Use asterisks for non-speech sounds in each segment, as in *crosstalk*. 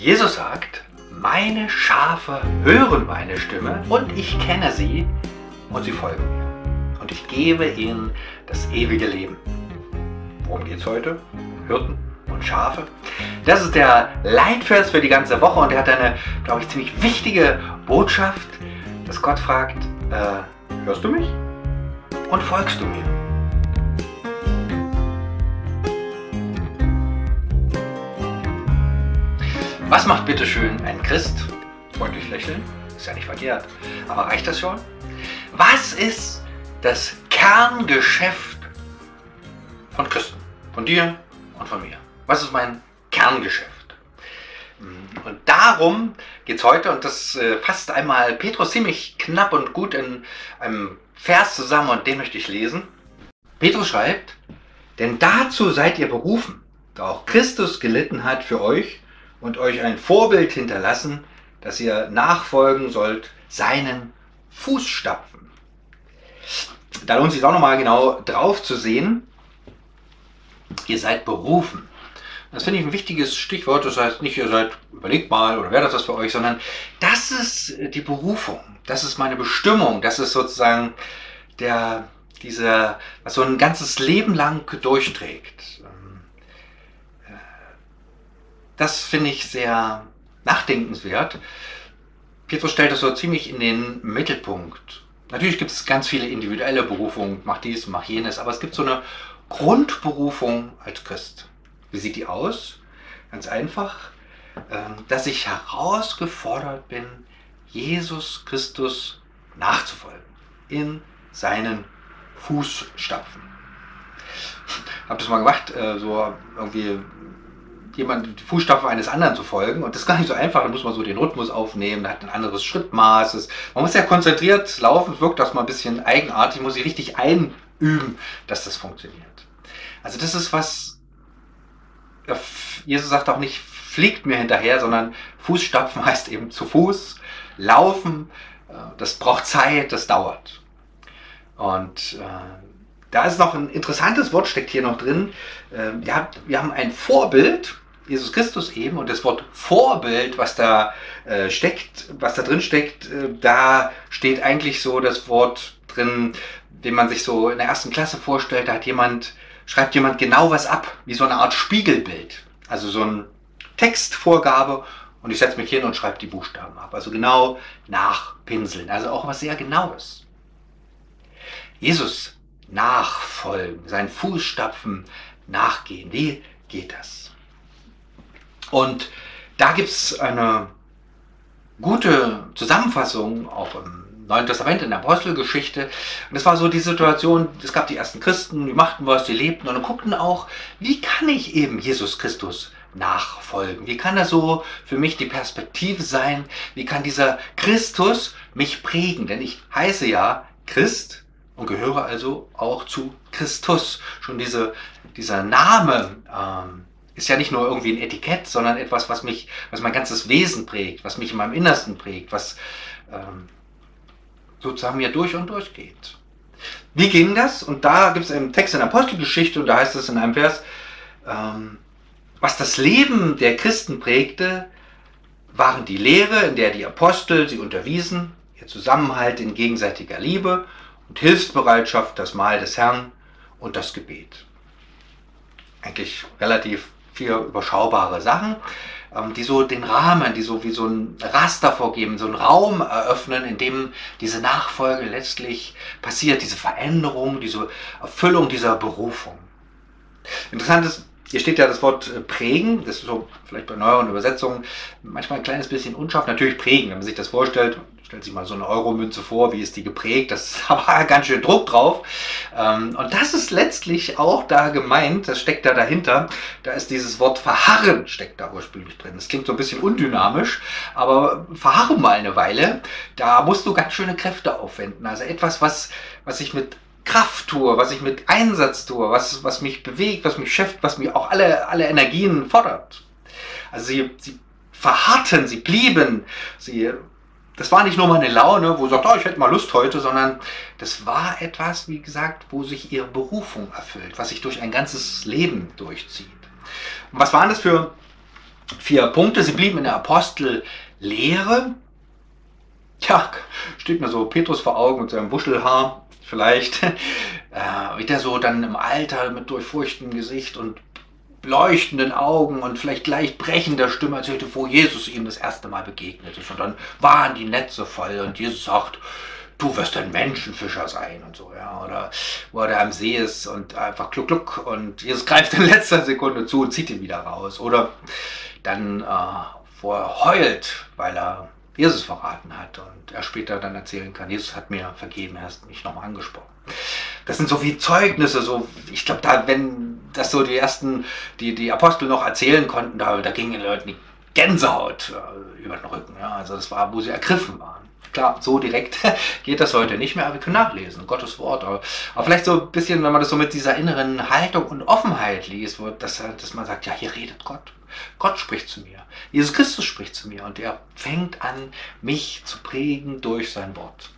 Jesus sagt, meine Schafe hören meine Stimme und ich kenne sie und sie folgen mir. Und ich gebe ihnen das ewige Leben. Worum geht es heute? Hirten und Schafe. Das ist der Leitvers für die ganze Woche und er hat eine, glaube ich, ziemlich wichtige Botschaft, dass Gott fragt, äh, hörst du mich und folgst du mir? Was macht bitte schön ein Christ? Freundlich lächeln? Ist ja nicht verkehrt. Aber reicht das schon? Was ist das Kerngeschäft von Christen? Von dir und von mir? Was ist mein Kerngeschäft? Und darum geht es heute, und das äh, fasst einmal Petrus ziemlich knapp und gut in einem Vers zusammen, und den möchte ich lesen. Petrus schreibt, denn dazu seid ihr berufen, da auch Christus gelitten hat für euch und euch ein Vorbild hinterlassen, dass ihr nachfolgen sollt seinen Fußstapfen. Da lohnt es sich auch nochmal genau drauf zu sehen. Ihr seid berufen. Das finde ich ein wichtiges Stichwort. Das heißt nicht, ihr seid, überlegt mal oder wäre das was für euch, sondern das ist die Berufung. Das ist meine Bestimmung. Das ist sozusagen der, dieser, was so ein ganzes Leben lang durchträgt. Das finde ich sehr nachdenkenswert. Petrus stellt das so ziemlich in den Mittelpunkt. Natürlich gibt es ganz viele individuelle Berufungen, mach dies, mach jenes, aber es gibt so eine Grundberufung als Christ. Wie sieht die aus? Ganz einfach, ähm, dass ich herausgefordert bin, Jesus Christus nachzufolgen, in seinen Fußstapfen. *laughs* Habe das mal gemacht, äh, so irgendwie jemand Fußstapfen eines anderen zu folgen. Und das ist gar nicht so einfach. Da muss man so den Rhythmus aufnehmen, hat ein anderes Schrittmaß. Man muss ja konzentriert laufen, wirkt das mal ein bisschen eigenartig, muss sich richtig einüben, dass das funktioniert. Also das ist was, Jesus sagt auch nicht, fliegt mir hinterher, sondern Fußstapfen heißt eben zu Fuß, laufen, äh, das braucht Zeit, das dauert. Und äh, da ist noch ein interessantes Wort, steckt hier noch drin. Äh, wir haben ein Vorbild, Jesus Christus eben und das Wort Vorbild, was da äh, steckt, was da drin steckt, äh, da steht eigentlich so das Wort drin, den man sich so in der ersten Klasse vorstellt, da hat jemand, schreibt jemand genau was ab, wie so eine Art Spiegelbild. Also so eine Textvorgabe und ich setze mich hin und schreibe die Buchstaben ab. Also genau nachpinseln. Also auch was sehr Genaues. Jesus nachfolgen, seinen Fußstapfen nachgehen. Wie geht das? Und da gibt es eine gute Zusammenfassung, auch im Neuen Testament, in der Apostelgeschichte. Und es war so die Situation, es gab die ersten Christen, die machten was, die lebten und guckten auch, wie kann ich eben Jesus Christus nachfolgen? Wie kann das so für mich die Perspektive sein? Wie kann dieser Christus mich prägen? Denn ich heiße ja Christ und gehöre also auch zu Christus. Schon diese, dieser Name ähm, ist ja nicht nur irgendwie ein Etikett, sondern etwas, was mich, was mein ganzes Wesen prägt, was mich in meinem Innersten prägt, was ähm, sozusagen mir durch und durch geht. Wie ging das? Und da gibt es einen Text in der Apostelgeschichte und da heißt es in einem Vers, ähm, was das Leben der Christen prägte, waren die Lehre, in der die Apostel sie unterwiesen, ihr Zusammenhalt in gegenseitiger Liebe und Hilfsbereitschaft, das Mahl des Herrn und das Gebet. Eigentlich relativ vier überschaubare Sachen, ähm, die so den Rahmen, die so wie so ein Raster vorgeben, so einen Raum eröffnen, in dem diese Nachfolge letztlich passiert, diese Veränderung, diese Erfüllung dieser Berufung. Interessant ist, hier steht ja das Wort äh, prägen, das ist so vielleicht bei neueren Übersetzungen manchmal ein kleines bisschen unscharf. Natürlich prägen, wenn man sich das vorstellt, stellt sich mal so eine Euromünze vor, wie ist die geprägt, das war *laughs* ganz schön Druck drauf. Ähm, und das ist letztlich auch da gemeint, das steckt da dahinter. Da ist dieses Wort verharren, steckt da ursprünglich drin. Das klingt so ein bisschen undynamisch, aber verharren mal eine Weile, da musst du ganz schöne Kräfte aufwenden. Also etwas, was, was ich mit Kraft tue, was ich mit Einsatz tue, was, was mich bewegt, was mich schäft, was mir auch alle, alle Energien fordert. Also sie, sie verharrten, sie blieben, sie das war nicht nur mal eine Laune, wo sagt, oh, ich hätte mal Lust heute, sondern das war etwas, wie gesagt, wo sich ihre Berufung erfüllt, was sich durch ein ganzes Leben durchzieht. Und was waren das für vier Punkte. Sie blieben in der Apostellehre. Ja, steht mir so Petrus vor Augen mit seinem Wuschelhaar vielleicht. *laughs* Äh, wie der so dann im Alter mit durchfurchtem Gesicht und leuchtenden Augen und vielleicht leicht brechender Stimme erzählte, wo Jesus ihm das erste Mal begegnet ist. Und dann waren die Netze voll und Jesus sagt, du wirst ein Menschenfischer sein und so, ja. Oder wo er am See ist und einfach kluck, kluck und Jesus greift in letzter Sekunde zu und zieht ihn wieder raus. Oder dann, äh, wo er heult, weil er Jesus verraten hat und er später dann erzählen kann, Jesus hat mir vergeben, er hat mich nochmal angesprochen. Das sind so wie Zeugnisse, so, ich glaube, da, wenn das so die ersten, die, die Apostel noch erzählen konnten, da, da gingen den Leuten die Gänsehaut äh, über den Rücken. Ja. Also das war, wo sie ergriffen waren. Klar, so direkt *laughs* geht das heute nicht mehr, aber wir können nachlesen, Gottes Wort. Aber, aber, vielleicht so ein bisschen, wenn man das so mit dieser inneren Haltung und Offenheit liest, wo, dass, dass man sagt, ja, hier redet Gott. Gott spricht zu mir. Jesus Christus spricht zu mir und er fängt an, mich zu prägen durch sein Wort.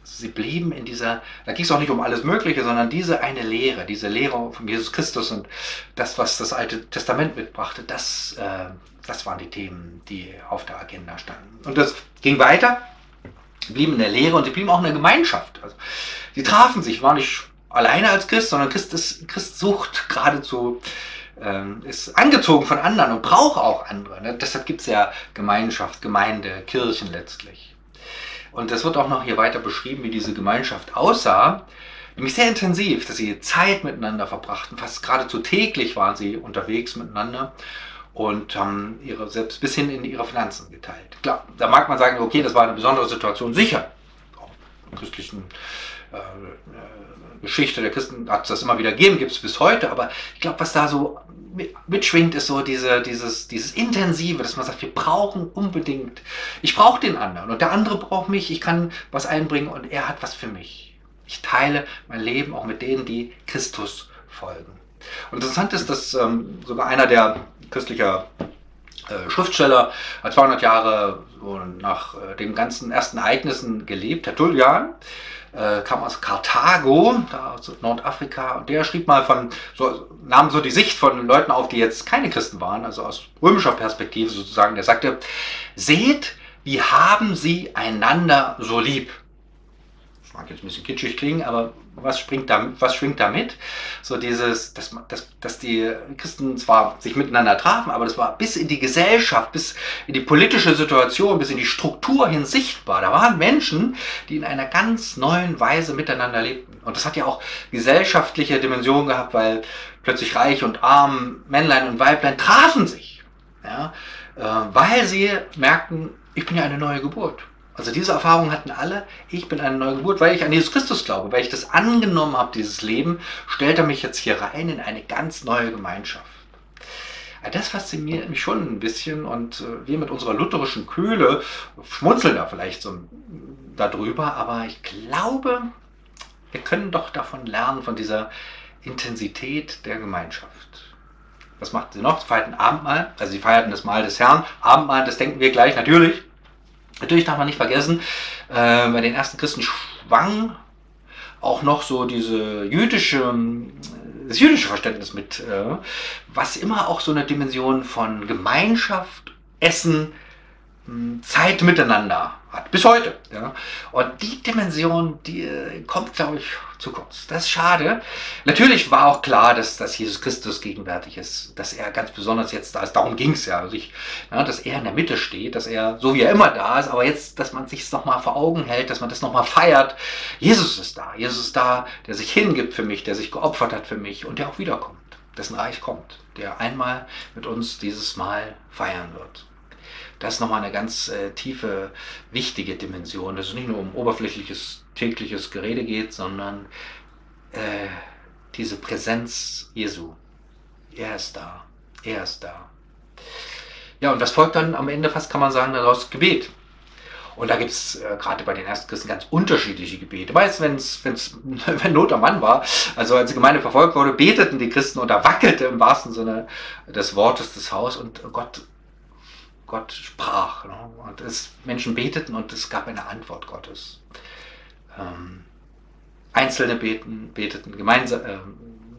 Also sie blieben in dieser, da ging es auch nicht um alles Mögliche, sondern diese eine Lehre, diese Lehre von Jesus Christus und das, was das Alte Testament mitbrachte, das, äh, das waren die Themen, die auf der Agenda standen. Und das ging weiter blieben in der Lehre und sie blieben auch in der Gemeinschaft. Also, sie trafen sich, waren nicht alleine als Christ, sondern Christ, ist, Christ sucht geradezu, ähm, ist angezogen von anderen und braucht auch andere. Ne? Deshalb gibt es ja Gemeinschaft, Gemeinde, Kirchen letztlich. Und das wird auch noch hier weiter beschrieben, wie diese Gemeinschaft aussah. Nämlich sehr intensiv, dass sie Zeit miteinander verbrachten. Fast geradezu täglich waren sie unterwegs miteinander und haben ihre, selbst bis hin in ihre Finanzen geteilt. Klar, da mag man sagen, okay, das war eine besondere Situation, sicher. Auch der christlichen äh, äh, Geschichte der Christen hat es das immer wieder gegeben, gibt es bis heute, aber ich glaube, was da so mitschwingt, ist so diese, dieses, dieses Intensive, dass man sagt, wir brauchen unbedingt, ich brauche den anderen und der andere braucht mich, ich kann was einbringen und er hat was für mich. Ich teile mein Leben auch mit denen, die Christus folgen. Und interessant ist, dass ähm, sogar einer der christlicher äh, Schriftsteller hat 200 Jahre nach äh, den ganzen ersten Ereignissen gelebt, Tertullian, äh, kam aus Karthago, da aus Nordafrika, und der schrieb mal von, so, nahm so die Sicht von Leuten auf, die jetzt keine Christen waren, also aus römischer Perspektive sozusagen, der sagte, seht, wie haben sie einander so lieb mag jetzt ein bisschen kitschig klingen, aber was, springt da, was schwingt da mit? So dieses, dass, dass, dass die Christen zwar sich miteinander trafen, aber das war bis in die Gesellschaft, bis in die politische Situation, bis in die Struktur hin sichtbar. Da waren Menschen, die in einer ganz neuen Weise miteinander lebten. Und das hat ja auch gesellschaftliche Dimensionen gehabt, weil plötzlich reich und arm, Männlein und Weiblein trafen sich. Ja, äh, weil sie merkten, ich bin ja eine neue Geburt. Also diese Erfahrung hatten alle. Ich bin eine neue Geburt, weil ich an Jesus Christus glaube, weil ich das angenommen habe, dieses Leben, stellt er mich jetzt hier rein in eine ganz neue Gemeinschaft. Das fasziniert mich schon ein bisschen und äh, wir mit unserer lutherischen Kühle schmunzeln da vielleicht so darüber, aber ich glaube, wir können doch davon lernen, von dieser Intensität der Gemeinschaft. Was machten sie noch? Sie feierten Abendmahl, also sie feierten das Mahl des Herrn. Abendmahl, das denken wir gleich, natürlich Natürlich darf man nicht vergessen, äh, bei den ersten Christen schwang auch noch so diese jüdische, das jüdische Verständnis mit, äh, was immer auch so eine Dimension von Gemeinschaft, Essen, Zeit miteinander hat. Bis heute. Ja. Und die Dimension, die äh, kommt, glaube ich, zu kurz. Das ist schade. Natürlich war auch klar, dass, dass Jesus Christus gegenwärtig ist, dass er ganz besonders jetzt da ist. Darum ging es ja. Also ja. Dass er in der Mitte steht, dass er, so wie er immer da ist, aber jetzt, dass man sich es nochmal vor Augen hält, dass man das nochmal feiert. Jesus ist da. Jesus ist da, der sich hingibt für mich, der sich geopfert hat für mich und der auch wiederkommt. Dessen Reich kommt, der einmal mit uns dieses Mal feiern wird. Das ist nochmal eine ganz äh, tiefe, wichtige Dimension, dass es nicht nur um oberflächliches, tägliches Gerede geht, sondern äh, diese Präsenz Jesu. Er ist da. Er ist da. Ja, und das folgt dann am Ende fast, kann man sagen, daraus Gebet. Und da gibt es äh, gerade bei den Erstchristen ganz unterschiedliche Gebete. Meist, wenn's, wenn's, *laughs* wenn Not am Mann war, also als die Gemeinde verfolgt wurde, beteten die Christen und da wackelte im wahrsten Sinne des Wortes das Haus und Gott Gott sprach. Ne? Und es, Menschen beteten und es gab eine Antwort Gottes. Ähm, Einzelne beten, beteten, gemeinsam, äh,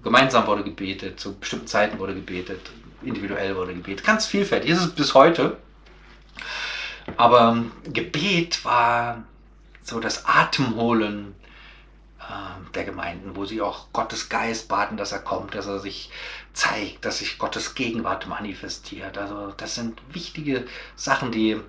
gemeinsam wurde gebetet, zu bestimmten Zeiten wurde gebetet. individuell wurde Gebet. Ganz vielfältig. Ist es bis heute. Aber Gebet war so das Atemholen der Gemeinden, wo sie auch Gottes Geist baten, dass er kommt, dass er sich zeigt, dass sich Gottes Gegenwart manifestiert. Also das sind wichtige Sachen, die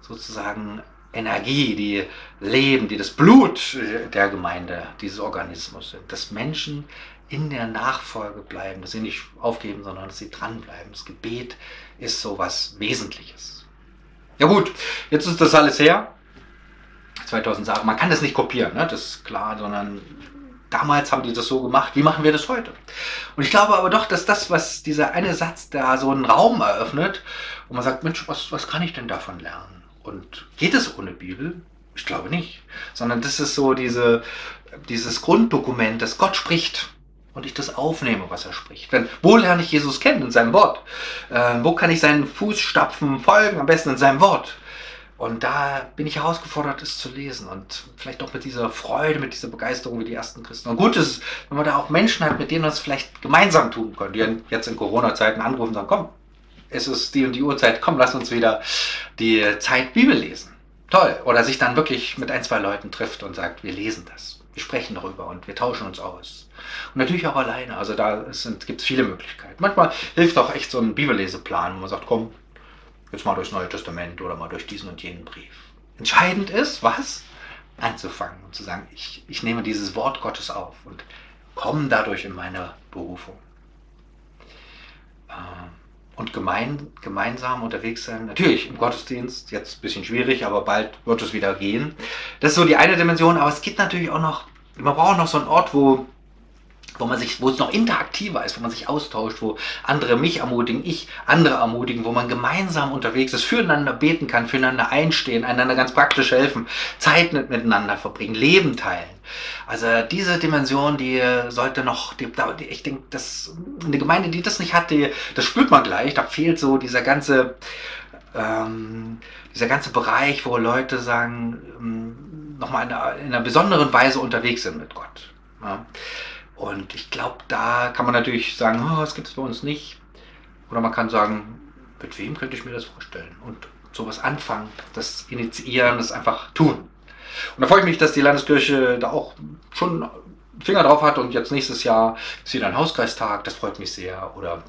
sozusagen Energie, die Leben, die das Blut der Gemeinde, dieses Organismus sind. Dass Menschen in der Nachfolge bleiben, dass sie nicht aufgeben, sondern dass sie dranbleiben. Das Gebet ist so was Wesentliches. Ja gut, jetzt ist das alles her. 2000 Jahre. Man kann das nicht kopieren, ne? das ist klar, sondern damals haben die das so gemacht. Wie machen wir das heute? Und ich glaube aber doch, dass das, was dieser eine Satz da so einen Raum eröffnet, wo man sagt, Mensch, was, was kann ich denn davon lernen? Und geht es ohne Bibel? Ich glaube nicht. Sondern das ist so diese, dieses Grunddokument, dass Gott spricht und ich das aufnehme, was er spricht. Denn wo lerne ich Jesus kennen? In seinem Wort. Äh, wo kann ich seinen Fußstapfen folgen? Am besten in seinem Wort. Und da bin ich herausgefordert, es zu lesen und vielleicht auch mit dieser Freude, mit dieser Begeisterung wie die ersten Christen. Und gut ist, wenn man da auch Menschen hat, mit denen wir es vielleicht gemeinsam tun können, die jetzt in Corona-Zeiten anrufen und sagen, komm, es ist die und die Uhrzeit, komm, lass uns wieder die Zeit Bibel lesen. Toll. Oder sich dann wirklich mit ein, zwei Leuten trifft und sagt, wir lesen das. Wir sprechen darüber und wir tauschen uns aus. Und natürlich auch alleine. Also da gibt es viele Möglichkeiten. Manchmal hilft auch echt so ein Bibelleseplan, wo man sagt, komm, jetzt mal durchs Neue Testament oder mal durch diesen und jenen Brief. Entscheidend ist, was? Anzufangen und zu sagen, ich, ich nehme dieses Wort Gottes auf und komme dadurch in meine Berufung. Ähm, und gemein, gemeinsam unterwegs sein. Natürlich im Gottesdienst, jetzt ein bisschen schwierig, aber bald wird es wieder gehen. Das ist so die eine Dimension, aber es gibt natürlich auch noch, man braucht noch so einen Ort, wo wo man sich, wo es noch interaktiver ist, wo man sich austauscht, wo andere mich ermutigen, ich andere ermutigen, wo man gemeinsam unterwegs ist, füreinander beten kann, füreinander einstehen, einander ganz praktisch helfen, Zeit miteinander verbringen, Leben teilen. Also diese Dimension, die sollte noch, die, ich denke, dass eine Gemeinde, die das nicht hat, die, das spürt man gleich, da fehlt so dieser ganze, ähm, dieser ganze Bereich, wo Leute sagen, ähm, nochmal in einer, in einer besonderen Weise unterwegs sind mit Gott. Ja. Und ich glaube, da kann man natürlich sagen, oh, das gibt es bei uns nicht. Oder man kann sagen, mit wem könnte ich mir das vorstellen? Und sowas anfangen, das initiieren, das einfach tun. Und da freue ich mich, dass die Landeskirche da auch schon Finger drauf hat und jetzt nächstes Jahr ist wieder ein Hauskreistag, das freut mich sehr. Oder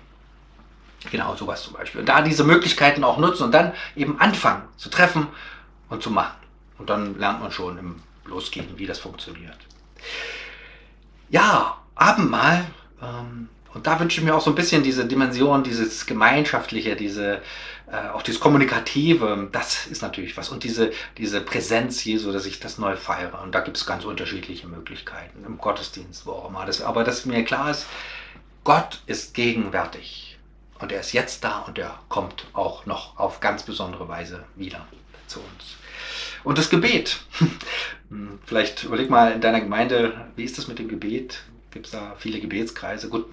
genau sowas zum Beispiel. Und da diese Möglichkeiten auch nutzen und dann eben anfangen zu treffen und zu machen. Und dann lernt man schon im Losgehen, wie das funktioniert ja, Abendmahl. Ähm, und da wünsche ich mir auch so ein bisschen diese Dimension, dieses Gemeinschaftliche, diese, äh, auch dieses Kommunikative, das ist natürlich was. Und diese, diese Präsenz Jesu, dass ich das neu feiere. Und da gibt es ganz unterschiedliche Möglichkeiten, im Gottesdienst, wo auch immer. Das, aber dass mir klar ist, Gott ist gegenwärtig. Und er ist jetzt da und er kommt auch noch auf ganz besondere Weise wieder zu uns. Und das Gebet. Vielleicht überleg mal in deiner Gemeinde, wie ist das mit dem Gebet? Gibt es da viele Gebetskreise? Gut,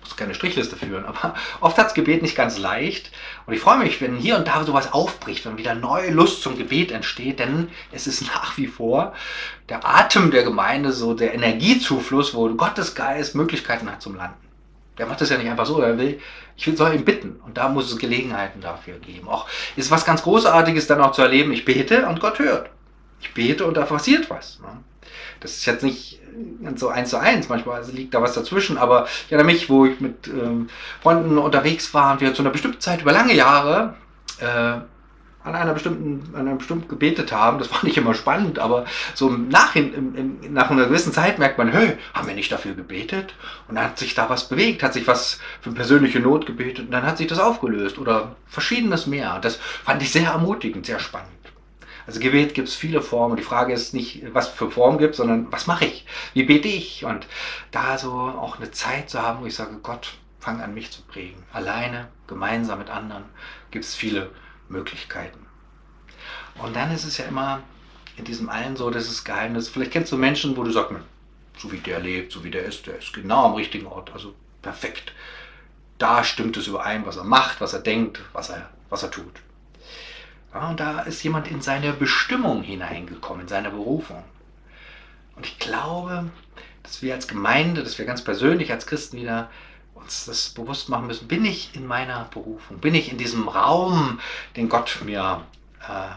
muss keine Strichliste führen, aber *laughs* oft hat das Gebet nicht ganz leicht. Und ich freue mich, wenn hier und da sowas aufbricht, wenn wieder neue Lust zum Gebet entsteht, denn es ist *laughs* nach wie vor der Atem der Gemeinde, so der Energiezufluss, wo Gottes Geist Möglichkeiten hat zum Landen. Der macht das ja nicht einfach so, er will, ich soll ihn bitten. Und da muss es Gelegenheiten dafür geben. Auch ist was ganz Großartiges dann auch zu erleben, ich bete und Gott hört. Ich bete und da passiert was. Ne? Das ist jetzt nicht so eins zu eins, manchmal liegt da was dazwischen, aber ich erinnere mich, wo ich mit ähm, Freunden unterwegs war und wir zu einer bestimmten Zeit über lange Jahre äh, an einer bestimmten, an einem bestimmten gebetet haben. Das *laughs* war nicht immer spannend, aber so Nachhin, im, im, nach einer gewissen Zeit merkt man, hey, haben wir nicht dafür gebetet? Und dann hat sich da was bewegt, hat sich was für persönliche Not gebetet und dann hat sich das aufgelöst oder verschiedenes mehr. Das fand ich sehr ermutigend, sehr spannend. Also Gebet gibt es viele Formen. Die Frage ist nicht, was für Formen gibt, sondern was mache ich? Wie bete ich? Und da so auch eine Zeit zu haben, wo ich sage, Gott, fang an mich zu prägen. Alleine, gemeinsam mit anderen gibt es viele Möglichkeiten. Und dann ist es ja immer in diesem allen so, das ist Geheimnis. Vielleicht kennst du Menschen, wo du sagst, so wie der lebt, so wie der ist, der ist genau am richtigen Ort, also perfekt. Da stimmt es überein, was er macht, was er denkt, was er, was er tut. Ja, und da ist jemand in seine Bestimmung hineingekommen, in seine Berufung. Und ich glaube, dass wir als Gemeinde, dass wir ganz persönlich als Christen wieder uns das bewusst machen müssen, bin ich in meiner Berufung, bin ich in diesem Raum, den Gott mir äh,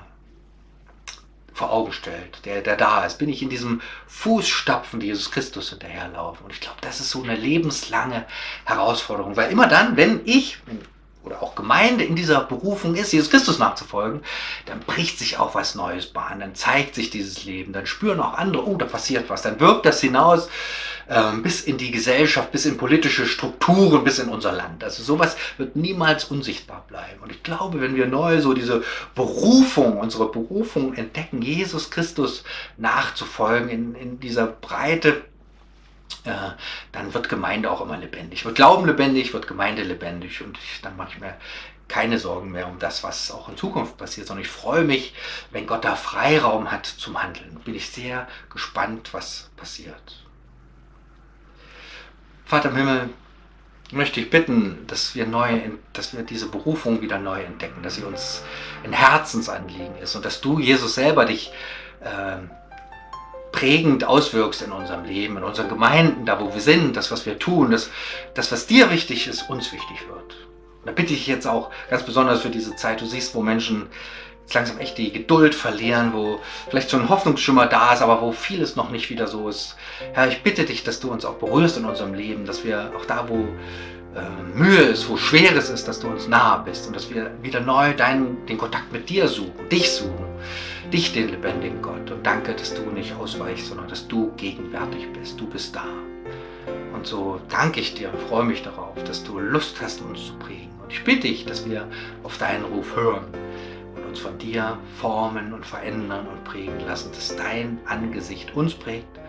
vor Augen stellt, der, der da ist, bin ich in diesem Fußstapfen, die Jesus Christus hinterherlaufen. Und ich glaube, das ist so eine lebenslange Herausforderung, weil immer dann, wenn ich, oder auch Gemeinde in dieser Berufung ist, Jesus Christus nachzufolgen, dann bricht sich auch was Neues Bahn, dann zeigt sich dieses Leben, dann spüren auch andere, oh, da passiert was, dann wirkt das hinaus ähm, bis in die Gesellschaft, bis in politische Strukturen, bis in unser Land. Also sowas wird niemals unsichtbar bleiben. Und ich glaube, wenn wir neu so diese Berufung, unsere Berufung entdecken, Jesus Christus nachzufolgen in, in dieser Breite, äh, dann wird Gemeinde auch immer lebendig. Wird Glauben lebendig, wird Gemeinde lebendig und ich, dann mache ich mir keine Sorgen mehr um das, was auch in Zukunft passiert, sondern ich freue mich, wenn Gott da Freiraum hat zum Handeln. Bin ich sehr gespannt, was passiert. Vater im Himmel, möchte ich bitten, dass wir, neu, dass wir diese Berufung wieder neu entdecken, dass sie uns ein Herzensanliegen ist und dass du, Jesus, selber dich äh, prägend auswirkst in unserem Leben, in unseren Gemeinden, da wo wir sind, das, was wir tun, das, das was dir wichtig ist, uns wichtig wird. Und da bitte ich jetzt auch ganz besonders für diese Zeit, du siehst, wo Menschen jetzt langsam echt die Geduld verlieren, wo vielleicht so ein Hoffnungsschimmer da ist, aber wo vieles noch nicht wieder so ist. Herr, ich bitte dich, dass du uns auch berührst in unserem Leben, dass wir auch da, wo äh, Mühe ist, wo Schweres ist, dass du uns nahe bist und dass wir wieder neu deinen, den Kontakt mit dir suchen, dich suchen dich, den lebendigen Gott. Und danke, dass du nicht ausweichst, sondern dass du gegenwärtig bist. Du bist da. Und so danke ich dir und freue mich darauf, dass du Lust hast, uns zu prägen. Und ich bitte dich, dass wir auf deinen Ruf hören uns von dir formen und verändern und prägen lassen, dass dein Angesicht uns prägt,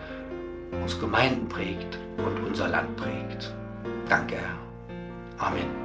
uns Gemeinden prägt und unser Land prägt. Danke, Herr. Amen.